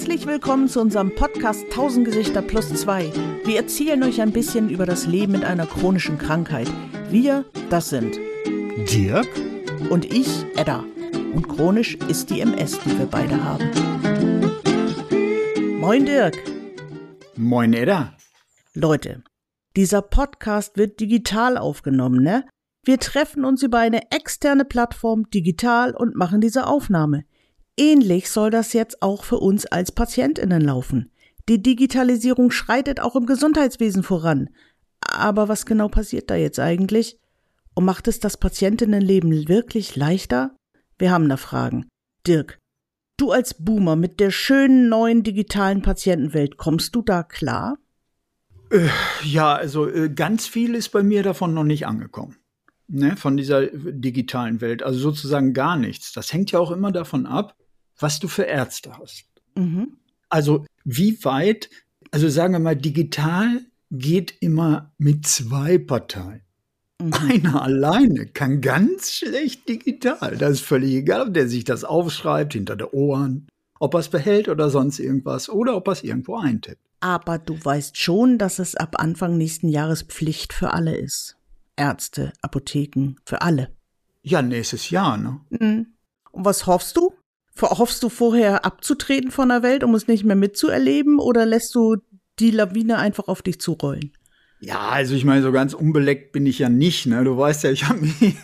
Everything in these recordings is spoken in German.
Herzlich willkommen zu unserem Podcast 1000 Gesichter plus 2. Wir erzählen euch ein bisschen über das Leben mit einer chronischen Krankheit. Wir, das sind Dirk und ich, Edda. Und chronisch ist die MS, die wir beide haben. Moin Dirk. Moin Edda. Leute, dieser Podcast wird digital aufgenommen, ne? Wir treffen uns über eine externe Plattform digital und machen diese Aufnahme. Ähnlich soll das jetzt auch für uns als Patientinnen laufen. Die Digitalisierung schreitet auch im Gesundheitswesen voran. Aber was genau passiert da jetzt eigentlich? Und macht es das Patientinnenleben wirklich leichter? Wir haben da Fragen. Dirk, du als Boomer mit der schönen neuen digitalen Patientenwelt, kommst du da klar? Äh, ja, also äh, ganz viel ist bei mir davon noch nicht angekommen. Ne, von dieser digitalen Welt. Also sozusagen gar nichts. Das hängt ja auch immer davon ab, was du für Ärzte hast. Mhm. Also wie weit, also sagen wir mal, digital geht immer mit zwei Parteien. Mhm. Einer alleine kann ganz schlecht digital. Das ist völlig egal, ob der sich das aufschreibt hinter der Ohren, ob er es behält oder sonst irgendwas oder ob er es irgendwo eintippt. Aber du weißt schon, dass es ab Anfang nächsten Jahres Pflicht für alle ist. Ärzte, Apotheken, für alle. Ja, nächstes Jahr, ne? Mhm. Und was hoffst du? Hoffst du vorher abzutreten von der Welt, um es nicht mehr mitzuerleben, oder lässt du die Lawine einfach auf dich zurollen? Ja, also ich meine, so ganz unbeleckt bin ich ja nicht. Ne? Du weißt ja, ich habe mich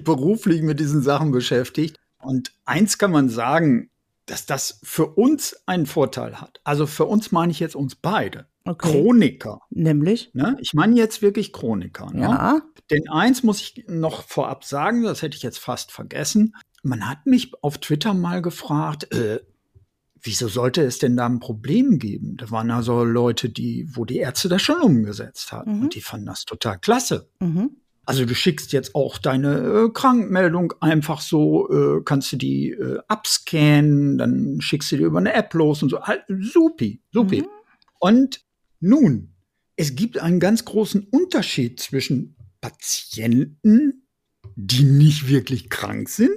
beruflich mit diesen Sachen beschäftigt. Und eins kann man sagen, dass das für uns einen Vorteil hat. Also für uns meine ich jetzt uns beide. Okay. Chroniker. Nämlich? Ne? Ich meine jetzt wirklich Chroniker. Ne? Ja. Denn eins muss ich noch vorab sagen, das hätte ich jetzt fast vergessen. Man hat mich auf Twitter mal gefragt, äh, wieso sollte es denn da ein Problem geben? Da waren also Leute, die, wo die Ärzte das schon umgesetzt hatten mhm. und die fanden das total klasse. Mhm. Also du schickst jetzt auch deine äh, Krankmeldung einfach so, äh, kannst du die äh, abscannen, dann schickst du die über eine App los und so. Halt, supi, supi. Mhm. Und nun, es gibt einen ganz großen Unterschied zwischen Patienten, die nicht wirklich krank sind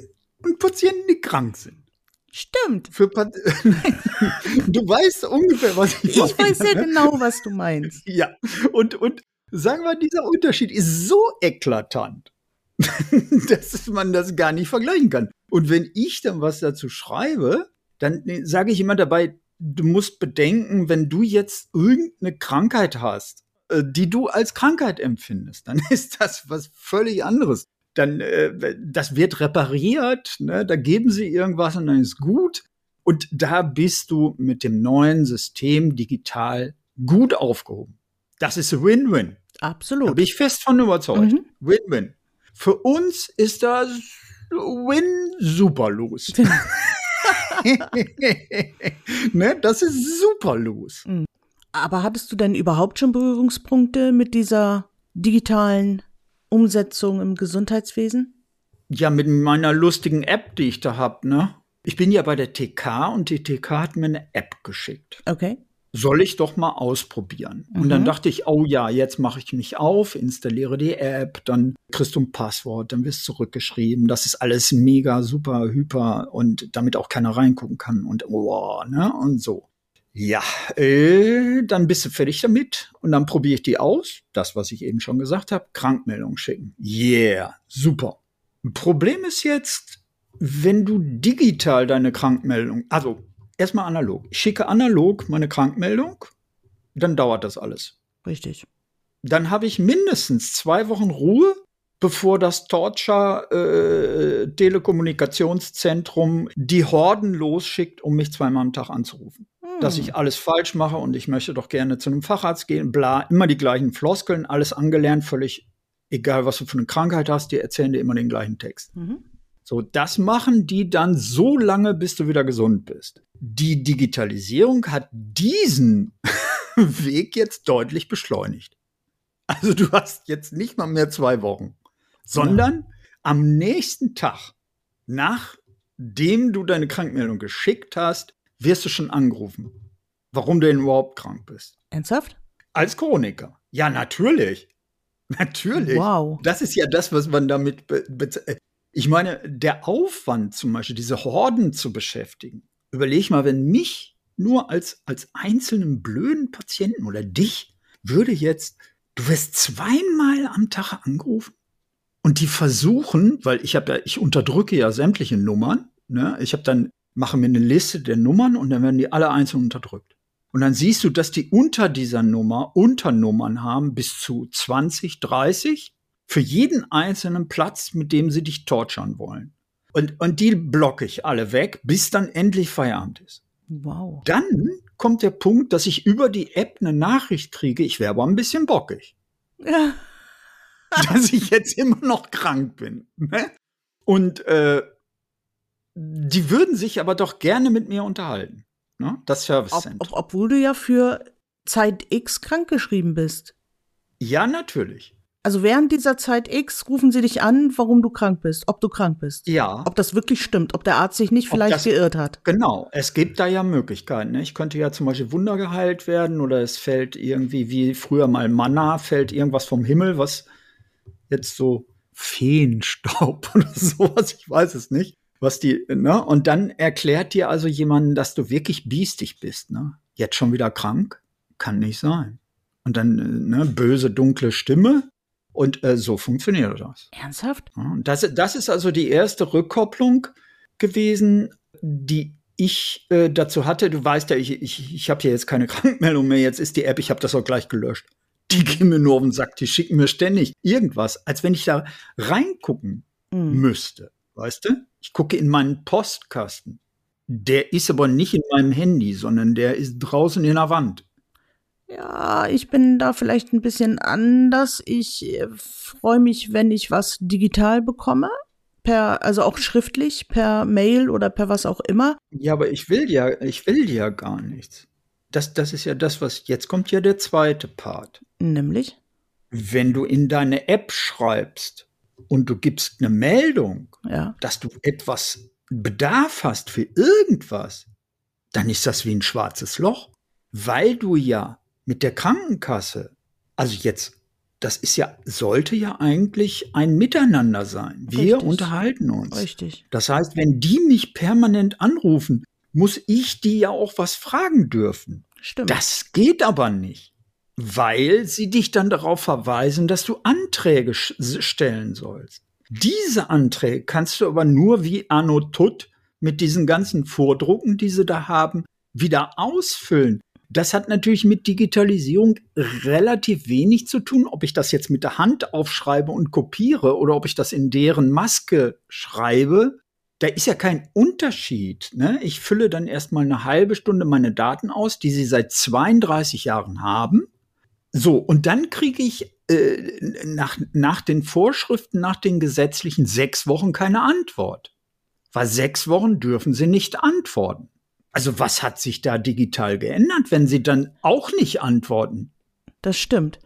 Patienten, die krank sind. Stimmt. Für Pat du weißt ungefähr, was ich, ich meine. Ich weiß sehr ne? genau, was du meinst. Ja, und, und sagen wir, dieser Unterschied ist so eklatant, dass man das gar nicht vergleichen kann. Und wenn ich dann was dazu schreibe, dann sage ich immer dabei, du musst bedenken, wenn du jetzt irgendeine Krankheit hast, äh, die du als Krankheit empfindest, dann ist das was völlig anderes dann äh, das wird repariert, ne? da geben sie irgendwas und dann ist gut. Und da bist du mit dem neuen System digital gut aufgehoben. Das ist Win-Win. Absolut. Da bin ich fest von überzeugt. Mhm. Win-Win. Für uns ist das Win super los. ne, das ist super los. Mhm. Aber hattest du denn überhaupt schon Berührungspunkte mit dieser digitalen Umsetzung im Gesundheitswesen? Ja, mit meiner lustigen App, die ich da habe, ne? Ich bin ja bei der TK und die TK hat mir eine App geschickt. Okay. Soll ich doch mal ausprobieren. Mhm. Und dann mhm. dachte ich, oh ja, jetzt mache ich mich auf, installiere die App, dann kriegst du ein Passwort, dann wirst zurückgeschrieben. Das ist alles mega, super, hyper und damit auch keiner reingucken kann und oh, ne? Und so. Ja, äh, dann bist du fertig damit und dann probiere ich die aus. Das, was ich eben schon gesagt habe, Krankmeldung schicken. Yeah, super. Problem ist jetzt, wenn du digital deine Krankmeldung, also erstmal analog. Ich schicke analog meine Krankmeldung, dann dauert das alles. Richtig. Dann habe ich mindestens zwei Wochen Ruhe, bevor das Torture äh, Telekommunikationszentrum die Horden losschickt, um mich zweimal am Tag anzurufen dass ich alles falsch mache und ich möchte doch gerne zu einem Facharzt gehen, bla, immer die gleichen Floskeln, alles angelernt, völlig egal, was du für eine Krankheit hast, die erzählen dir immer den gleichen Text. Mhm. So, das machen die dann so lange, bis du wieder gesund bist. Die Digitalisierung hat diesen Weg jetzt deutlich beschleunigt. Also du hast jetzt nicht mal mehr zwei Wochen, sondern ja. am nächsten Tag, nachdem du deine Krankmeldung geschickt hast, wirst du schon angerufen, warum du denn überhaupt krank bist. Ernsthaft? Als Chroniker. Ja, natürlich. Natürlich. Wow. Das ist ja das, was man damit. ich meine, der Aufwand zum Beispiel, diese Horden zu beschäftigen. Überleg mal, wenn mich nur als, als einzelnen blöden Patienten oder dich würde jetzt, du wirst zweimal am Tag angerufen und die versuchen, weil ich habe ja, ich unterdrücke ja sämtliche Nummern, ne? Ich habe dann, mache mir eine Liste der Nummern und dann werden die alle einzeln unterdrückt. Und dann siehst du, dass die unter dieser Nummer Unternummern haben bis zu 20, 30 für jeden einzelnen Platz, mit dem sie dich torturen wollen. Und, und die blocke ich alle weg, bis dann endlich Feierabend ist. Wow. Dann kommt der Punkt, dass ich über die App eine Nachricht kriege, ich wäre aber ein bisschen bockig. Ja. dass ich jetzt immer noch krank bin. Ne? Und äh, die würden sich aber doch gerne mit mir unterhalten. Ne? Das Service Ob, Center. ob, obwohl du ja für Zeit X krankgeschrieben bist. Ja, natürlich. Also während dieser Zeit X rufen sie dich an, warum du krank bist, ob du krank bist. Ja. Ob das wirklich stimmt, ob der Arzt sich nicht Ob vielleicht das- geirrt hat. Genau, es gibt da ja Möglichkeiten. Ne? Ich könnte ja zum Beispiel Wunder geheilt werden oder es fällt irgendwie wie früher mal Manna, fällt irgendwas vom Himmel, was jetzt so Feenstaub oder sowas, ich weiß es nicht, was die, ne? Und dann erklärt dir also jemanden, dass du wirklich biestig bist, ne? Jetzt schon wieder krank? Kann nicht sein. Und dann, äh, ne, böse, dunkle Stimme. Und äh, so funktioniert das. Ernsthaft? Ja, das, das ist also die erste Rückkopplung gewesen, die ich äh, dazu hatte. Du weißt ja, ich, ich, ich habe hier jetzt keine Krankmeldung mehr. Jetzt ist die App, ich habe das auch gleich gelöscht. Die gehen mir nur auf den Sack, die schicken mir ständig irgendwas, als wenn ich da reingucken Mhm. müsste. Weißt du? Ich gucke in meinen Postkasten. Der ist aber nicht in meinem Handy, sondern der ist draußen in der Wand. Ja, ich bin da vielleicht ein bisschen anders. Ich äh, freue mich, wenn ich was digital bekomme. Per, also auch schriftlich, per Mail oder per was auch immer. Ja, aber ich will ja, ich will ja gar nichts. Das, das ist ja das, was jetzt kommt ja der zweite Part. Nämlich? Wenn du in deine App schreibst und du gibst eine Meldung, Ja. dass du etwas Bedarf hast für irgendwas, dann ist das wie ein schwarzes Loch, weil du ja mit der Krankenkasse, also jetzt, das ist ja, sollte ja eigentlich ein Miteinander sein. Wir Richtig. unterhalten uns. Richtig. Das heißt, wenn die mich permanent anrufen, muss ich die ja auch was fragen dürfen. Stimmt. Das geht aber nicht, weil sie dich dann darauf verweisen, dass du Anträge stellen sollst. Diese Anträge kannst du aber nur wie Anno Tut mit diesen ganzen Vordrucken, die sie da haben, wieder ausfüllen. Das hat natürlich mit Digitalisierung relativ wenig zu tun, ob ich das jetzt mit der Hand aufschreibe und kopiere oder ob ich das in deren Maske schreibe. Da ist ja kein Unterschied. Ne? Ich fülle dann erstmal eine halbe Stunde meine Daten aus, die sie seit 32 Jahren haben. So, und dann kriege ich äh, nach, nach den Vorschriften, nach den gesetzlichen sechs Wochen keine Antwort. Weil sechs Wochen dürfen sie nicht antworten. Also was hat sich da digital geändert, wenn sie dann auch nicht antworten? Das stimmt.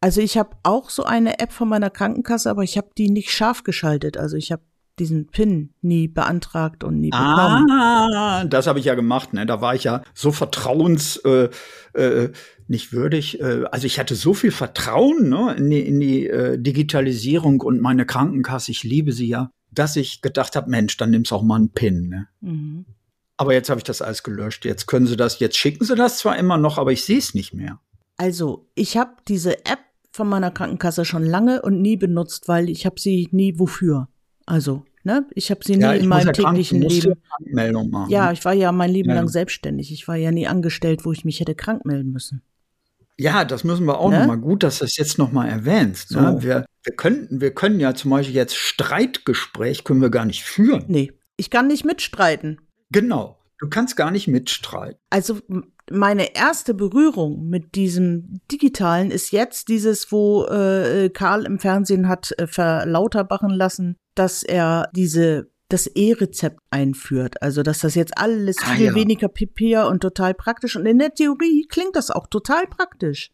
Also ich habe auch so eine App von meiner Krankenkasse, aber ich habe die nicht scharf geschaltet. Also ich habe diesen PIN nie beantragt und nie bekommen. Ah, das habe ich ja gemacht. Ne? Da war ich ja so vertrauens äh, äh, nicht würdig. Äh, also ich hatte so viel Vertrauen ne, in die, in die äh, Digitalisierung und meine Krankenkasse. Ich liebe sie ja, dass ich gedacht habe, Mensch, dann nimm's auch mal einen PIN. Ne? Mhm. Aber jetzt habe ich das alles gelöscht. Jetzt können sie das, jetzt schicken sie das zwar immer noch, aber ich sehe es nicht mehr. Also ich habe diese App von meiner Krankenkasse schon lange und nie benutzt, weil ich habe sie nie wofür. Also, ne? Ich habe sie nie in meinem täglichen krank, Leben. Meldung machen. Ja, ich war ja mein Leben Ja. lang selbstständig. Ich war ja nie angestellt, wo ich mich hätte krank melden müssen. Ja, das müssen wir auch Ne? noch mal gut, dass du es jetzt noch mal erwähnst. So. Ne? Wir, wir könnten, wir können ja zum Beispiel jetzt Streitgespräch können wir gar nicht führen. Nee, ich kann nicht mitstreiten. Genau. Du kannst gar nicht mitstreiten. Also meine erste Berührung mit diesem Digitalen ist jetzt dieses, wo äh, Karl im Fernsehen hat äh, verlauterbachen lassen, dass er diese das E-Rezept einführt. Also dass das jetzt alles Ah, viel ja. weniger Papier und total praktisch. Und in der Theorie klingt das auch total praktisch.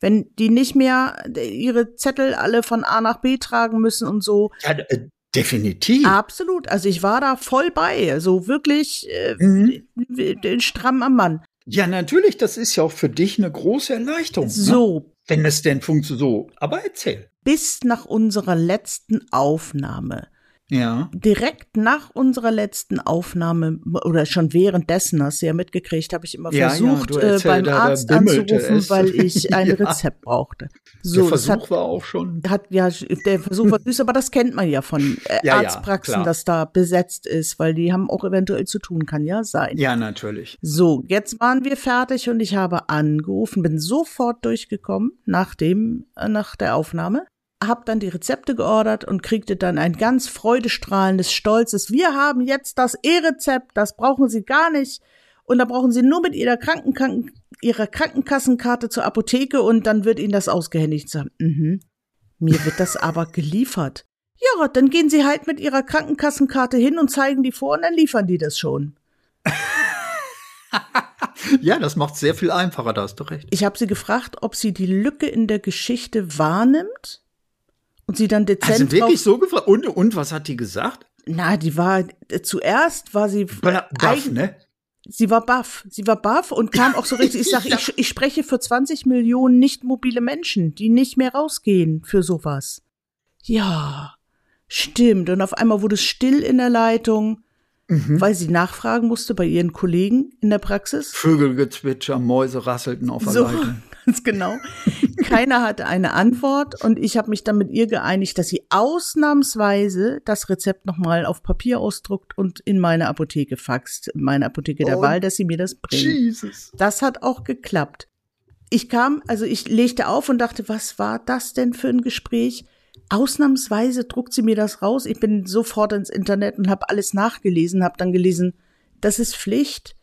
Wenn die nicht mehr ihre Zettel alle von A nach B tragen müssen und so. Ja, äh, definitiv. Absolut. Also ich war da voll bei. Also wirklich äh, Mhm. stramm am Mann. Ja, natürlich, das ist ja auch für dich eine große Erleichterung. Ne? So, Wenn es denn funktioniert. So, aber erzähl. Bis nach unserer letzten Aufnahme Ja. Direkt nach unserer letzten Aufnahme oder schon währenddessen, hast du ja mitgekriegt, habe ich immer Ja, ja, versucht, äh, erzähl- beim da- da Arzt anzurufen, es. weil ich ein Ja. Rezept brauchte. Der So, das Versuch hat, war auch schon. hat ja der Versuch war süß, aber das kennt man ja von äh, Ja, ja, Arztpraxen, dass da besetzt ist, weil die haben auch eventuell zu tun, kann ja sein. Ja, natürlich. So, jetzt waren wir fertig und ich habe angerufen, bin sofort durchgekommen nach dem, äh, nach der Aufnahme, hab dann die Rezepte geordert und kriegte dann ein ganz freudestrahlendes, stolzes, wir haben jetzt das E-Rezept, das brauchen Sie gar nicht. Und da brauchen Sie nur mit Ihrer Krankenkranken, Ihrer Krankenkassenkarte zur Apotheke und dann wird Ihnen das ausgehändigt. Ich sag, mhm. Mir wird das aber geliefert. Ja, dann gehen Sie halt mit Ihrer Krankenkassenkarte hin und zeigen die vor und dann liefern die das schon. Ja, das macht sehr viel einfacher, da hast du recht. Ich habe sie gefragt, ob sie die Lücke in der Geschichte wahrnimmt und sie dann dezent Also wirklich so gefragt. Und, und was hat die gesagt? Na, die war äh, zuerst war sie Baff, eigen- ne? sie war baff, sie war baff und kam auch so richtig. Ich sage, ich, ich spreche für 20 Millionen nicht mobile Menschen, die nicht mehr rausgehen für sowas. Ja, stimmt. Und auf einmal wurde es still in der Leitung, Mhm. weil sie nachfragen musste bei ihren Kollegen in der Praxis. Vögelgezwitscher, Mäuse rasselten auf der So, Leitung. Ganz genau. Keiner hatte eine Antwort und ich habe mich dann mit ihr geeinigt, dass sie ausnahmsweise das Rezept nochmal auf Papier ausdruckt und in meine Apotheke faxt, in meine Apotheke der Oh, Wahl, dass sie mir das bringt. Jesus. Das hat auch geklappt. Ich kam, also ich legte auf und dachte, was war das denn für ein Gespräch? Ausnahmsweise druckt sie mir das raus. Ich bin sofort ins Internet und habe alles nachgelesen, habe dann gelesen, das ist Pflicht.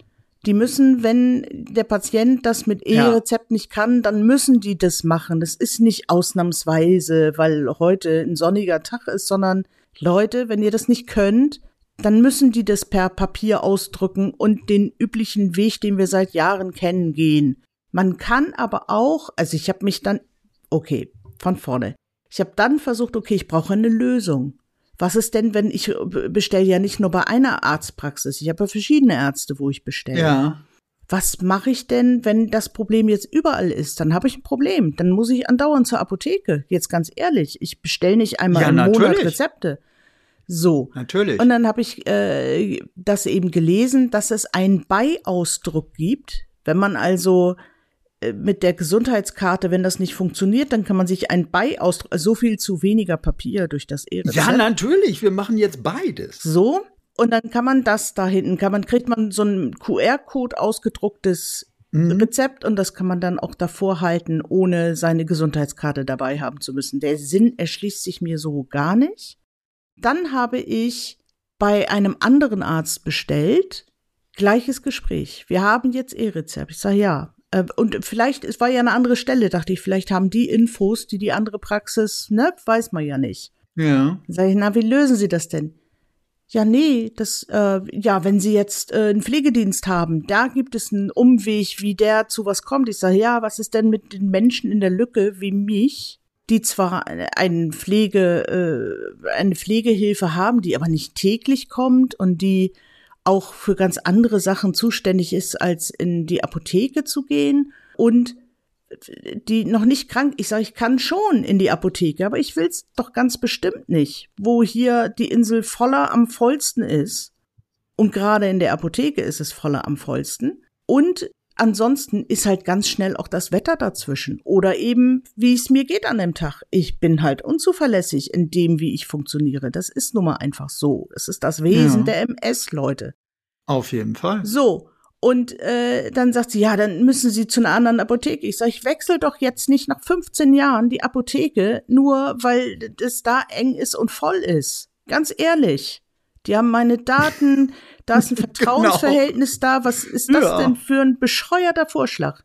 Die müssen, wenn der Patient das mit Ja. E-Rezept nicht kann, dann müssen die das machen. Das ist nicht ausnahmsweise, weil heute ein sonniger Tag ist, sondern Leute, wenn ihr das nicht könnt, dann müssen die das per Papier ausdrücken und den üblichen Weg, den wir seit Jahren kennen, gehen. Man kann aber auch, also ich habe mich dann, okay, von vorne. Ich habe dann versucht, okay, ich brauche eine Lösung. Was ist denn, wenn ich bestelle ja nicht nur bei einer Arztpraxis, ich habe ja verschiedene Ärzte, wo ich bestelle. Ja. Was mache ich denn, wenn das Problem jetzt überall ist? Dann habe ich ein Problem. Dann muss ich andauernd zur Apotheke. Jetzt ganz ehrlich, ich bestelle nicht einmal Ja, im Monat natürlich. Rezepte. So. Natürlich. Und dann habe ich äh, das eben gelesen, dass es einen Beiausdruck gibt. Wenn man also äh, mit der Gesundheitskarte, wenn das nicht funktioniert, dann kann man sich einen Beiausdruck, also so viel zu weniger Papier durch das E-Rezept. ja, natürlich. Wir machen jetzt beides. So. Und dann kann man das da hinten, kann man, kriegt man so ein QR-Code ausgedrucktes Mhm. Rezept und das kann man dann auch davor halten, ohne seine Gesundheitskarte dabei haben zu müssen. Der Sinn erschließt sich mir so gar nicht. Dann habe ich bei einem anderen Arzt bestellt, gleiches Gespräch. Wir haben jetzt E-Rezept. Ich sage ja. Äh, Und vielleicht, es war ja eine andere Stelle, dachte ich, vielleicht haben die Infos, die die andere Praxis, ne, weiß man ja nicht. Ja. Sag ich, na, wie lösen Sie das denn? Ja, nee, das, äh, ja, wenn Sie jetzt äh, einen Pflegedienst haben, da gibt es einen Umweg, wie der zu was kommt. Ich sage, ja, was ist denn mit den Menschen in der Lücke wie mich, die zwar einen Pflege, äh, eine Pflegehilfe haben, die aber nicht täglich kommt und die auch für ganz andere Sachen zuständig ist, als in die Apotheke zu gehen und die noch nicht krank, ich sage, ich kann schon in die Apotheke, aber ich will's doch ganz bestimmt nicht, wo hier die Insel voller am vollsten ist. Und gerade in der Apotheke ist es voller am vollsten. Und ansonsten ist halt ganz schnell auch das Wetter dazwischen. Oder eben, wie es mir geht an dem Tag. Ich bin halt unzuverlässig in dem, wie ich funktioniere. Das ist nun mal einfach so. Das ist das Wesen Ja. der MS, Leute. Auf jeden Fall. So. Und äh, dann sagt sie, ja, dann müssen Sie zu einer anderen Apotheke. Ich sage, ich wechsle doch jetzt nicht nach 15 Jahren die Apotheke, nur weil das da eng ist und voll ist. Ganz ehrlich. Die haben meine Daten, da ist ein Vertrauensverhältnis da. Was ist das Ja. denn für ein bescheuerter Vorschlag?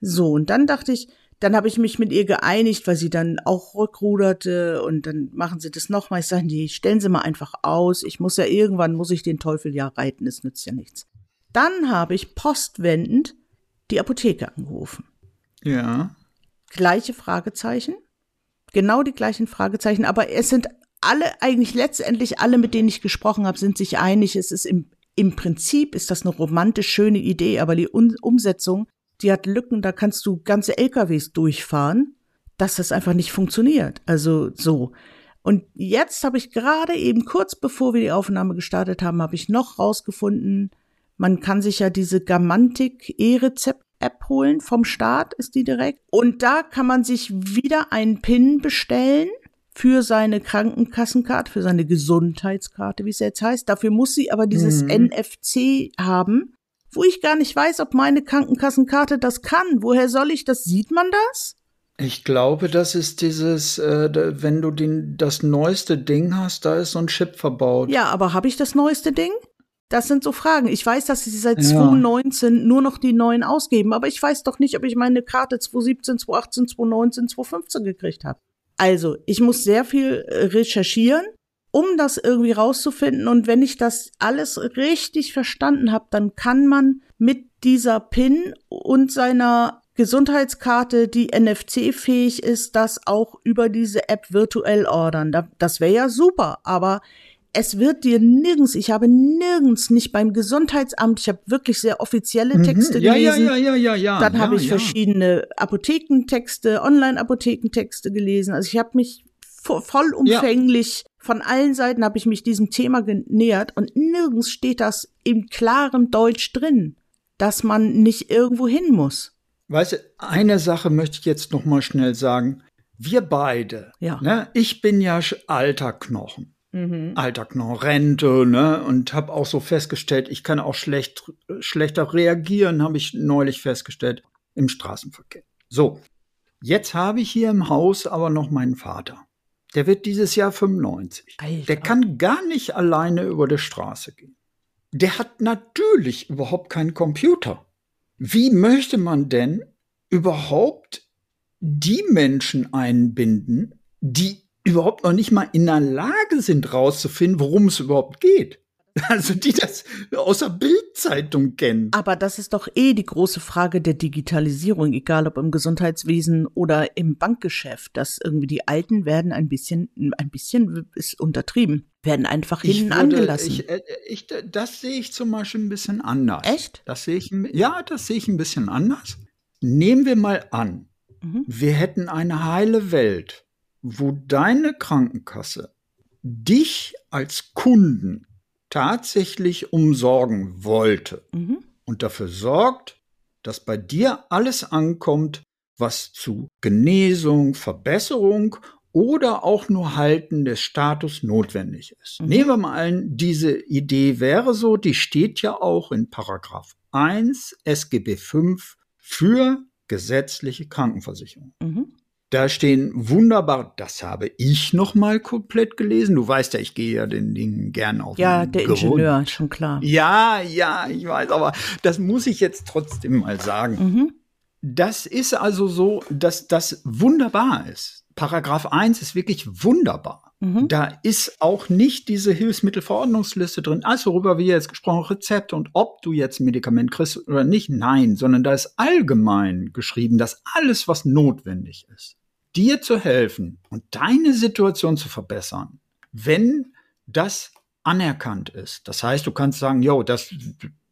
So, und dann dachte ich, dann habe ich mich mit ihr geeinigt, weil sie dann auch rückruderte und dann machen sie das nochmal. Ich sage, nee, stellen Sie mal einfach aus. Ich muss ja irgendwann, muss ich den Teufel ja reiten, es nützt ja nichts. Dann habe ich postwendend die Apotheke angerufen. Ja. Gleiche Fragezeichen, genau die gleichen Fragezeichen, aber es sind alle, eigentlich letztendlich alle, mit denen ich gesprochen habe, sind sich einig, es ist im, im Prinzip ist das eine romantisch schöne Idee, aber die Un Umsetzung, die hat Lücken, da kannst du ganze LKWs durchfahren, dass das einfach nicht funktioniert. Also so. Und jetzt habe ich gerade eben kurz bevor wir die Aufnahme gestartet haben, habe ich noch rausgefunden, man kann sich ja diese Gamantik E-Rezept App holen vom Staat ist die direkt und da kann man sich wieder einen Pin bestellen für seine Krankenkassenkarte, für seine Gesundheitskarte, wie es jetzt heißt. Dafür muss sie aber dieses mhm. NFC haben, wo ich gar nicht weiß, ob meine Krankenkassenkarte das kann. Woher soll ich das? Sieht man das? Ich glaube, das ist dieses, äh, wenn du den, das neueste Ding hast, da ist so ein Chip verbaut. Ja, aber habe ich das neueste Ding? Das sind so Fragen. Ich weiß, dass sie seit ja. 2019 nur noch die neuen ausgeben, aber ich weiß doch nicht, ob ich meine Karte 2017, 2018, 2019, 2015 gekriegt habe. Also, ich muss sehr viel äh, recherchieren, um das irgendwie rauszufinden. Und wenn ich das alles richtig verstanden habe, dann kann man mit dieser PIN und seiner Gesundheitskarte, die NFC-fähig ist, das auch über diese App virtuell ordern. Das wäre ja super, aber es wird dir nirgends, ich habe nirgends, nicht beim Gesundheitsamt, ich habe wirklich sehr offizielle mhm. Texte mhm, ja, gelesen. Ja, ja, ja, ja, ja. Dann ja, habe ich ja. verschiedene Apothekentexte, Online-Apothekentexte gelesen. Also ich habe mich vollumfänglich von allen Seiten habe ich mich diesem Thema genähert und nirgends steht das im klaren Deutsch drin, dass man nicht irgendwo hin muss. Weißt du, eine Sache möchte ich jetzt noch mal schnell sagen. Wir beide, ja. ne, ich bin ja alter Knochen. Mhm. Alter Knochen, Rente, ne, und habe auch so festgestellt, ich kann auch schlecht, schlechter reagieren, habe ich neulich festgestellt, im Straßenverkehr. So, jetzt habe ich hier im Haus aber noch meinen Vater. Der wird dieses Jahr 95. Alter. Der kann gar nicht alleine über die Straße gehen. Der hat natürlich überhaupt keinen Computer wie möchte man denn überhaupt die Menschen einbinden, die überhaupt noch nicht mal in der Lage sind, rauszufinden, worum es überhaupt geht? Also die das aus der Bildzeitung kennen. Aber das ist doch eh die große Frage der Digitalisierung, egal ob im Gesundheitswesen oder im Bankgeschäft, dass irgendwie die Alten werden ein bisschen, ein bisschen ist untertrieben, werden einfach hinten würde, angelassen. Ich, äh, ich, das sehe ich zum Beispiel ein bisschen anders. Echt? Das sehe ich, ja, das sehe ich ein bisschen anders. Nehmen wir mal an, mhm. wir hätten eine heile Welt, wo deine Krankenkasse dich als Kunden tatsächlich umsorgen wollte mhm. und dafür sorgt, dass bei dir alles ankommt, was zu Genesung, Verbesserung oder auch nur Halten des Status notwendig ist. Mhm. Nehmen wir mal an, diese Idee wäre so, die steht ja auch in Paragraph 1 SGB 5 für gesetzliche Krankenversicherung. Mhm. Da stehen wunderbar, das habe ich noch mal komplett gelesen. Du weißt ja, ich gehe ja den Dingen gern auf. Ja, der Grund. Ingenieur, schon klar. Ja, ja, ich weiß, aber das muss ich jetzt trotzdem mal sagen. Mhm. Das ist also so, dass das wunderbar ist. Paragraph 1 ist wirklich wunderbar. Mhm. Da ist auch nicht diese Hilfsmittelverordnungsliste drin, also worüber wir jetzt gesprochen haben, Rezepte und ob du jetzt ein Medikament kriegst oder nicht. Nein, sondern da ist allgemein geschrieben, dass alles, was notwendig ist, dir zu helfen und deine Situation zu verbessern, wenn das anerkannt ist. Das heißt, du kannst sagen, jo, das,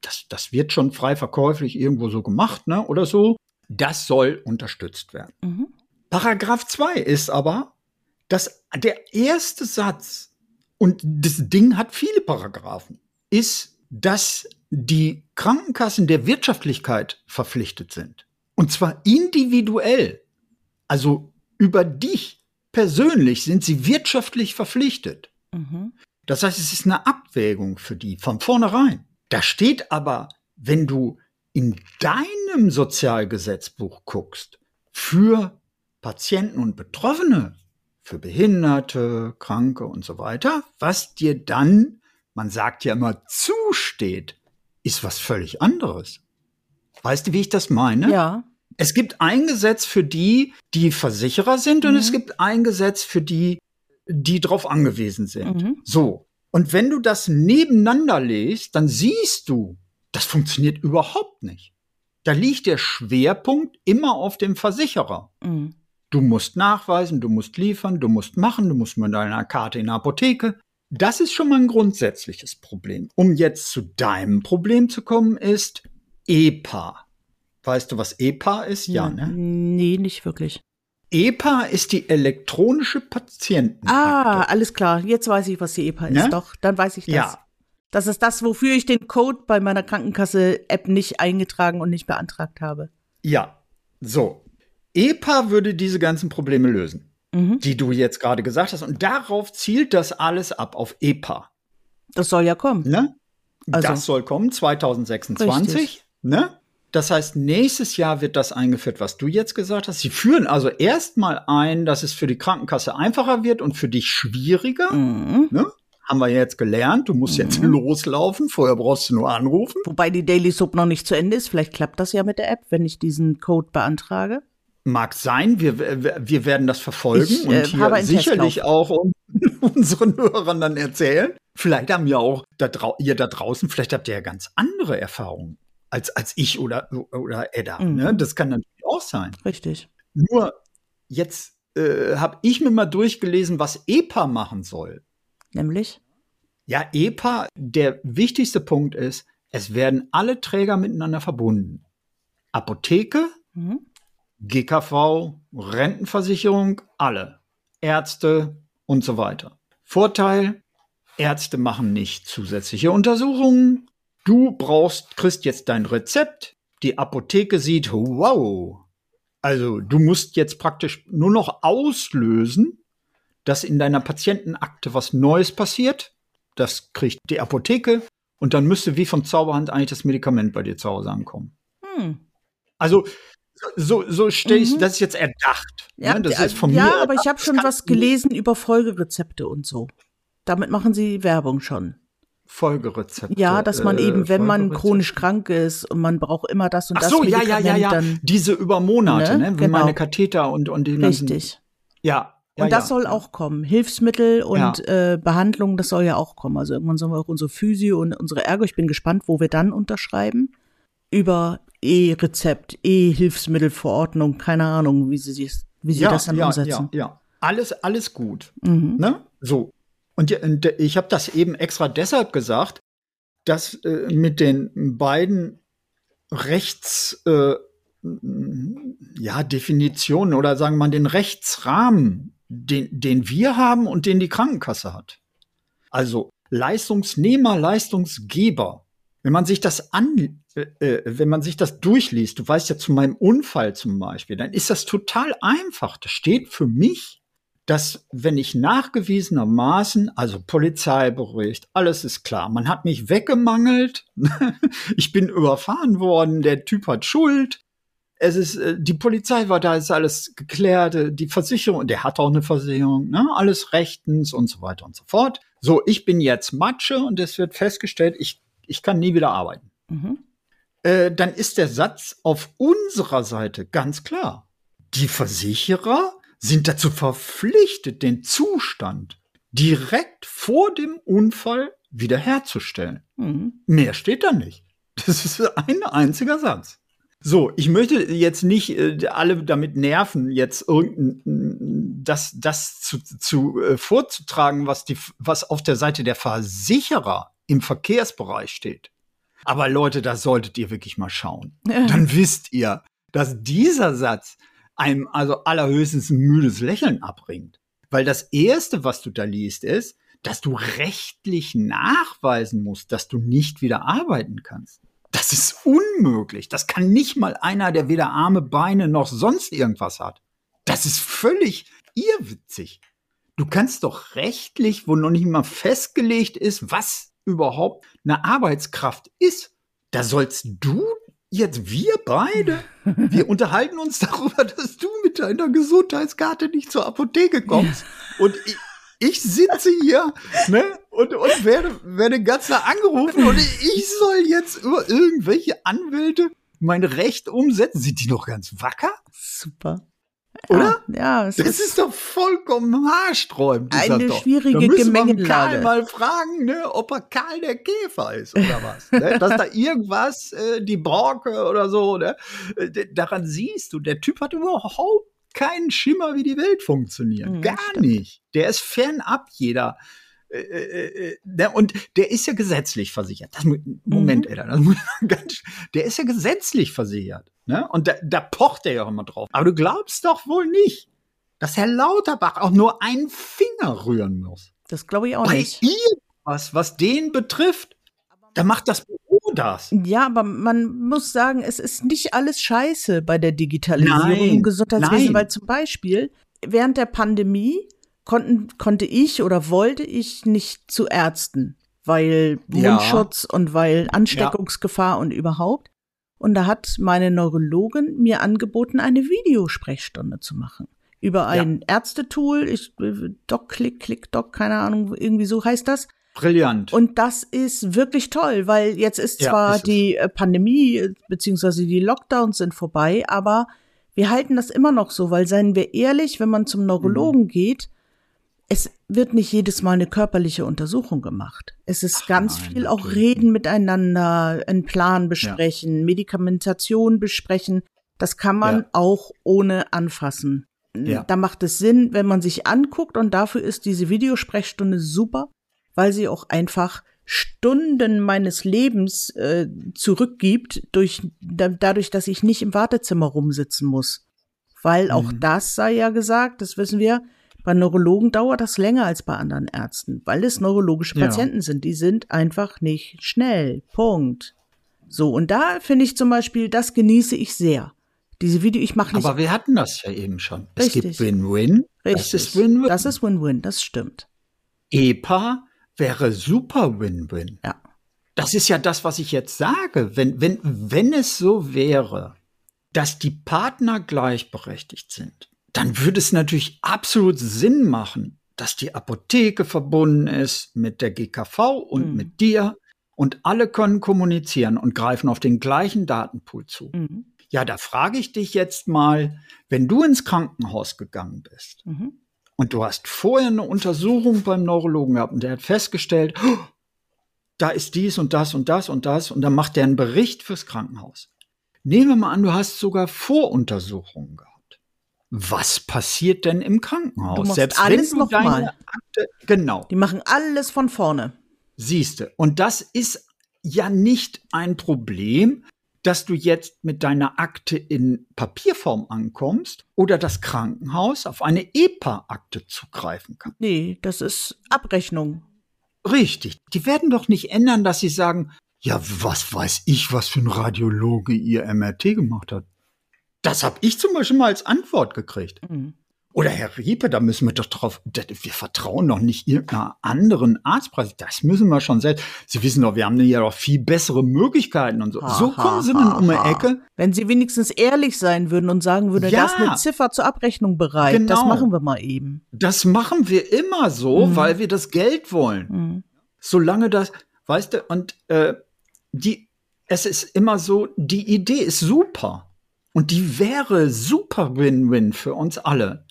das, das wird schon frei verkäuflich irgendwo so gemacht, ne, oder so. Das soll unterstützt werden. Mhm. Paragraph 2 ist aber, dass der erste Satz, und das Ding hat viele Paragraphen, ist, dass die Krankenkassen der Wirtschaftlichkeit verpflichtet sind. Und zwar individuell. Also über dich persönlich sind sie wirtschaftlich verpflichtet. Mhm. Das heißt, es ist eine Abwägung für die von vornherein. Da steht aber, wenn du in deinem Sozialgesetzbuch guckst, für Patienten und Betroffene, für Behinderte, Kranke und so weiter, was dir dann, man sagt ja immer, zusteht, ist was völlig anderes. Weißt du, wie ich das meine? Ja. Es gibt ein Gesetz für die, die Versicherer sind mhm. und es mhm. gibt ein Gesetz für die, die darauf angewiesen sind. Mhm. So. Und wenn du das nebeneinander legst, dann siehst du, das funktioniert überhaupt nicht. Da liegt der Schwerpunkt immer auf dem Versicherer. Mhm. Du musst nachweisen, du musst liefern, du musst machen, du musst mit deiner Karte in der Apotheke. Das ist schon mal ein grundsätzliches Problem. Um jetzt zu deinem Problem zu kommen, ist EPA. Weißt du, was EPA ist? Ja, ne? Nee, nicht wirklich. EPA ist die elektronische Patientenakte. Ah, alles klar. Jetzt weiß ich, was die EPA ist. Ne? Doch, dann weiß ich das. Ja. Das ist das, wofür ich den Code bei meiner Krankenkasse-App nicht eingetragen und nicht beantragt habe. Ja, so. EPA würde diese ganzen Probleme lösen, Mhm. die du jetzt gerade gesagt hast. Und darauf zielt das alles ab, auf EPA. Das soll ja kommen. Ne? Also- das soll kommen 2026. Richtig. Ne? Das heißt, nächstes Jahr wird das eingeführt, was du jetzt gesagt hast. Sie führen also erstmal ein, dass es für die Krankenkasse einfacher wird und für dich schwieriger. Mhm. Ne? Haben wir jetzt gelernt. Du musst jetzt loslaufen. Vorher brauchst du nur anrufen. Wobei die Daily Soap noch nicht zu Ende ist. Vielleicht klappt das ja mit der App, wenn ich diesen Code beantrage. Mag sein, wir, wir werden das verfolgen Ich, und äh, hier sicherlich auch un- unseren Hörern dann erzählen. Vielleicht haben ja auch da ihr da draußen, vielleicht habt ihr ja ganz andere Erfahrungen als, als ich oder, oder Edda. Mhm. Ne? Das kann natürlich auch sein. Richtig. Nur jetzt äh, habe ich mir mal durchgelesen, was EPA machen soll. Nämlich? Ja, EPA, der wichtigste Punkt ist, es werden alle Träger miteinander verbunden. Apotheke, Mhm. GKV, Rentenversicherung, alle. Ärzte und so weiter. Vorteil, Ärzte machen nicht zusätzliche Untersuchungen. Du brauchst, kriegst jetzt dein Rezept. Die Apotheke sieht, wow. Also du musst jetzt praktisch nur noch auslösen, dass in deiner Patientenakte was Neues passiert. Das kriegt die Apotheke und dann müsste wie von Zauberhand eigentlich das Medikament bei dir zu Hause ankommen. Hm. Also so, so stelle ich, Mhm. das ist jetzt erdacht. Ja, ne? Das ist von ja mir. aber ich habe schon was gelesen über Folgerezepte und so. Damit machen sie Werbung schon. Folgerezepte. Ja, dass man äh, eben, wenn man chronisch krank ist und man braucht immer das und Ach das so, ja, ja, ja, ja. dann Diese über Monate, Ne? ne? Genau. meine Katheter und, und die ganzen. richtig. Ja. ja Und das ja. soll auch kommen. Hilfsmittel und äh, Behandlung, das soll ja auch kommen. Also irgendwann sollen wir auch unsere Physio und unsere Ergo, ich bin gespannt, wo wir dann unterschreiben. Über E-Rezept, E-Hilfsmittelverordnung, keine Ahnung, wie sie, wie sie ja, das dann ja, umsetzen. Ja, ja. Alles, alles gut. Mhm. Ne? So. Und, und ich habe das eben extra deshalb gesagt, dass äh, mit den beiden Rechts, äh, ja, Definitionen oder sagen wir mal den Rechtsrahmen, den, den wir haben und den die Krankenkasse hat. Also Leistungsnehmer, Leistungsgeber. Wenn man sich das an, äh, äh, wenn man sich das durchliest, du weißt ja zu meinem Unfall zum Beispiel, dann ist das total einfach. Das steht für mich, dass wenn ich nachgewiesenermaßen, also Polizeibericht, alles ist klar, man hat mich weggemangelt, ich bin überfahren worden, der Typ hat Schuld, es ist, äh, die Polizei war da, ist alles geklärt, äh, die Versicherung, der hat auch eine Versicherung, ne, alles rechtens und so weiter und so fort. So, ich bin jetzt Matsche und es wird festgestellt, ich, ich kann nie wieder arbeiten. Mhm. Äh, dann ist der Satz auf unserer Seite ganz klar. Die Versicherer sind dazu verpflichtet, den Zustand direkt vor dem Unfall wiederherzustellen. Mhm. Mehr steht da nicht. Das ist ein einziger Satz. So, ich möchte jetzt nicht äh, alle damit nerven, jetzt irgendein das, das zu, zu äh, vorzutragen, was die, was auf der Seite der Versicherer im Verkehrsbereich steht. Aber Leute, da solltet ihr wirklich mal schauen. Dann wisst ihr, dass dieser Satz einem also allerhöchstens ein müdes Lächeln abbringt. Weil das erste, was du da liest, ist, dass du rechtlich nachweisen musst, dass du nicht wieder arbeiten kannst. Das ist unmöglich. Das kann nicht mal einer, der weder Arme, Beine noch sonst irgendwas hat. Das ist völlig irrwitzig. Du kannst doch rechtlich, wo noch nicht mal festgelegt ist, was überhaupt eine Arbeitskraft ist, da sollst du jetzt wir beide, wir unterhalten uns darüber, dass du mit deiner Gesundheitskarte nicht zur Apotheke kommst. Und ich, ich sitze hier ne, und, und werde, werde ganz nah angerufen und ich soll jetzt über irgendwelche Anwälte mein Recht umsetzen. Sind die noch ganz wacker? Super. Oder? Ja, ja es Das ist, ist doch vollkommen haarsträubend. dieser Eine doch. schwierige da Gemengelage. Karl mal fragen, ne, ob er Karl der Käfer ist oder was. ne? Dass da irgendwas, äh, die Borke oder so, ne? äh, daran siehst du, der Typ hat überhaupt keinen Schimmer, wie die Welt funktioniert. Mhm, Gar nicht. Der ist fernab jeder. Äh, äh, äh, und der ist ja gesetzlich versichert. Das, Moment, Mhm. Alter, das muss man ganz, der ist ja gesetzlich versichert. Ne? Und da, da pocht er ja auch immer drauf. Aber du glaubst doch wohl nicht, dass Herr Lauterbach auch nur einen Finger rühren muss. Das glaube ich auch Bei nicht. irgendwas, was den betrifft, da macht das Büro das. Ja, aber man muss sagen, es ist nicht alles scheiße bei der Digitalisierung Nein, im Gesundheitswesen, nein. weil zum Beispiel während der Pandemie konnten, konnte ich oder wollte ich nicht zu Ärzten, weil Ja. Mundschutz und weil Ansteckungsgefahr und überhaupt. Und da hat meine Neurologin mir angeboten, eine Videosprechstunde zu machen. Über ein Ärztetool, ich, Doc, Klick, Klick, Doc, keine Ahnung, irgendwie so heißt das. Brillant. Und das ist wirklich toll, weil jetzt ist Ja, zwar ist es. die äh, Pandemie äh, beziehungsweise die Lockdowns sind vorbei, aber wir halten das immer noch so, weil seien wir ehrlich, wenn man zum Mhm. Neurologen geht, es wird nicht jedes Mal eine körperliche Untersuchung gemacht. Es ist Ach ganz nein, viel auch reden miteinander, einen Plan besprechen, Medikamentation besprechen. Das kann man Ja. auch ohne anfassen. Ja. Da macht es Sinn, wenn man sich anguckt und dafür ist diese Videosprechstunde super, weil sie auch einfach Stunden meines Lebens äh, zurückgibt, durch, da, dadurch, dass ich nicht im Wartezimmer rumsitzen muss. Weil auch Mhm. das sei ja gesagt, das wissen wir, bei Neurologen dauert das länger als bei anderen Ärzten, weil es neurologische Ja. Patienten sind. Die sind einfach nicht schnell. Punkt. So, und da finde ich zum Beispiel, das genieße ich sehr. Diese Video, ich mache nicht. Aber wir hatten das ja eben schon. Es Richtig. gibt Win-Win. Das Richtig. ist Win-Win. Das ist Win-Win, das stimmt. EPA wäre super Win-Win. Ja. Das ist ja das, was ich jetzt sage. Wenn, wenn, wenn es so wäre, dass die Partner gleichberechtigt sind, dann würde es natürlich absolut Sinn machen, dass die Apotheke verbunden ist mit der GKV und Mhm. mit dir und alle können kommunizieren und greifen auf den gleichen Datenpool zu. Mhm. Ja, da frage ich dich jetzt mal, wenn du ins Krankenhaus gegangen bist Mhm. und du hast vorher eine Untersuchung beim Neurologen gehabt und der hat festgestellt, "Oh, da ist dies und das und das und das und dann macht der einen Bericht fürs Krankenhaus. Nehmen wir mal an, du hast sogar Voruntersuchungen gehabt. Was passiert denn im Krankenhaus? Du machst alles noch mal. Akte, genau, Die machen alles von vorne. siehste. Und das ist ja nicht ein Problem, dass du jetzt mit deiner Akte in Papierform ankommst oder das Krankenhaus auf eine EPA-Akte zugreifen kann. Nee, das ist Abrechnung. Richtig. Die werden doch nicht ändern, dass sie sagen, ja, was weiß ich, was für ein Radiologe ihr MRT gemacht hat. Das habe ich zum Beispiel mal als Antwort gekriegt. Mhm. Oder Herr Riepe, da müssen wir doch drauf, das- wir vertrauen doch nicht irgendeiner anderen Arztpraxis. Das müssen wir schon selbst. Sie wissen doch, wir haben ja doch viel bessere Möglichkeiten und so. Ha, so ha, kommen sie dann um die ha, Ecke. Wenn sie wenigstens ehrlich sein würden und sagen würden, Ja. da ist eine Ziffer zur Abrechnung bereit, das Genau. machen wir mal eben. Das machen wir immer so, Mhm. weil wir das Geld wollen. Mhm. solange das, weißt du, und äh, die, es ist immer so, die Idee ist super. Und die wäre super Win-Win für uns alle.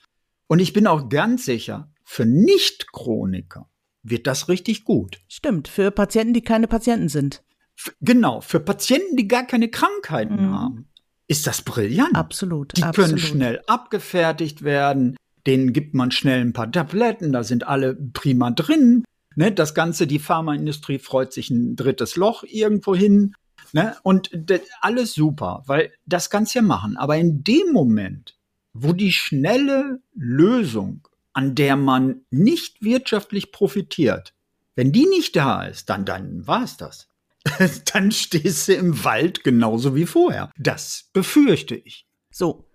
Und ich bin auch ganz sicher, für Nicht-Chroniker wird das richtig gut. Stimmt, für Patienten, die keine Patienten sind. F genau, für Patienten, die gar keine Krankheiten Mhm. haben, ist das brillant. Absolut. Die absolut. können schnell abgefertigt werden. Denen gibt man schnell ein paar Tabletten, da sind alle prima drin. Ne, das Ganze, die Pharmaindustrie freut sich ein drittes Loch irgendwo hin. Ne, und alles super, weil das kannst du ja machen. Aber in dem Moment, wo die schnelle Lösung, an der man nicht wirtschaftlich profitiert, wenn die nicht da ist, dann, dann war es das. dann stehst du im Wald genauso wie vorher. Das befürchte ich. So,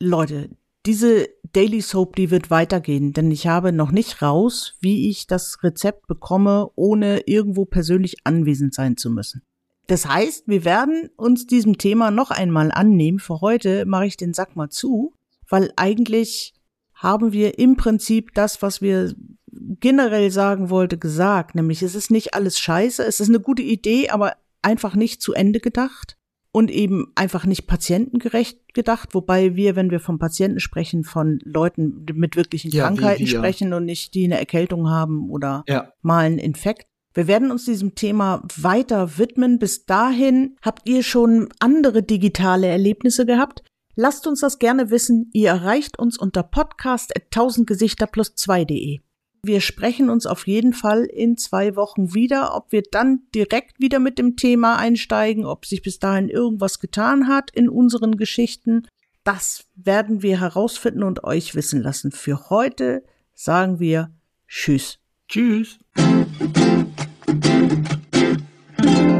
Leute, diese Daily Soap, die wird weitergehen, denn ich habe noch nicht raus, wie ich das Rezept bekomme, ohne irgendwo persönlich anwesend sein zu müssen. Das heißt, wir werden uns diesem Thema noch einmal annehmen. Für heute mache ich den Sack mal zu, weil eigentlich haben wir im Prinzip das, was wir generell sagen wollte, gesagt. Nämlich, es ist nicht alles scheiße, es ist eine gute Idee, aber einfach nicht zu Ende gedacht und eben einfach nicht patientengerecht gedacht, wobei wir, wenn wir von Patienten sprechen, von Leuten mit wirklichen Ja, wie Krankheiten sprechen und nicht die eine Erkältung haben oder Ja. mal einen Infekt. Wir werden uns diesem Thema weiter widmen. Bis dahin habt ihr schon andere digitale Erlebnisse gehabt. Lasst uns das gerne wissen. Ihr erreicht uns unter podcast 1000 Gesichter plus 2.de. Wir sprechen uns auf jeden Fall in zwei Wochen wieder. Ob wir dann direkt wieder mit dem Thema einsteigen, ob sich bis dahin irgendwas getan hat in unseren Geschichten, Das werden wir herausfinden und euch wissen lassen. Für heute sagen wir Tschüss. Tschüss. thank you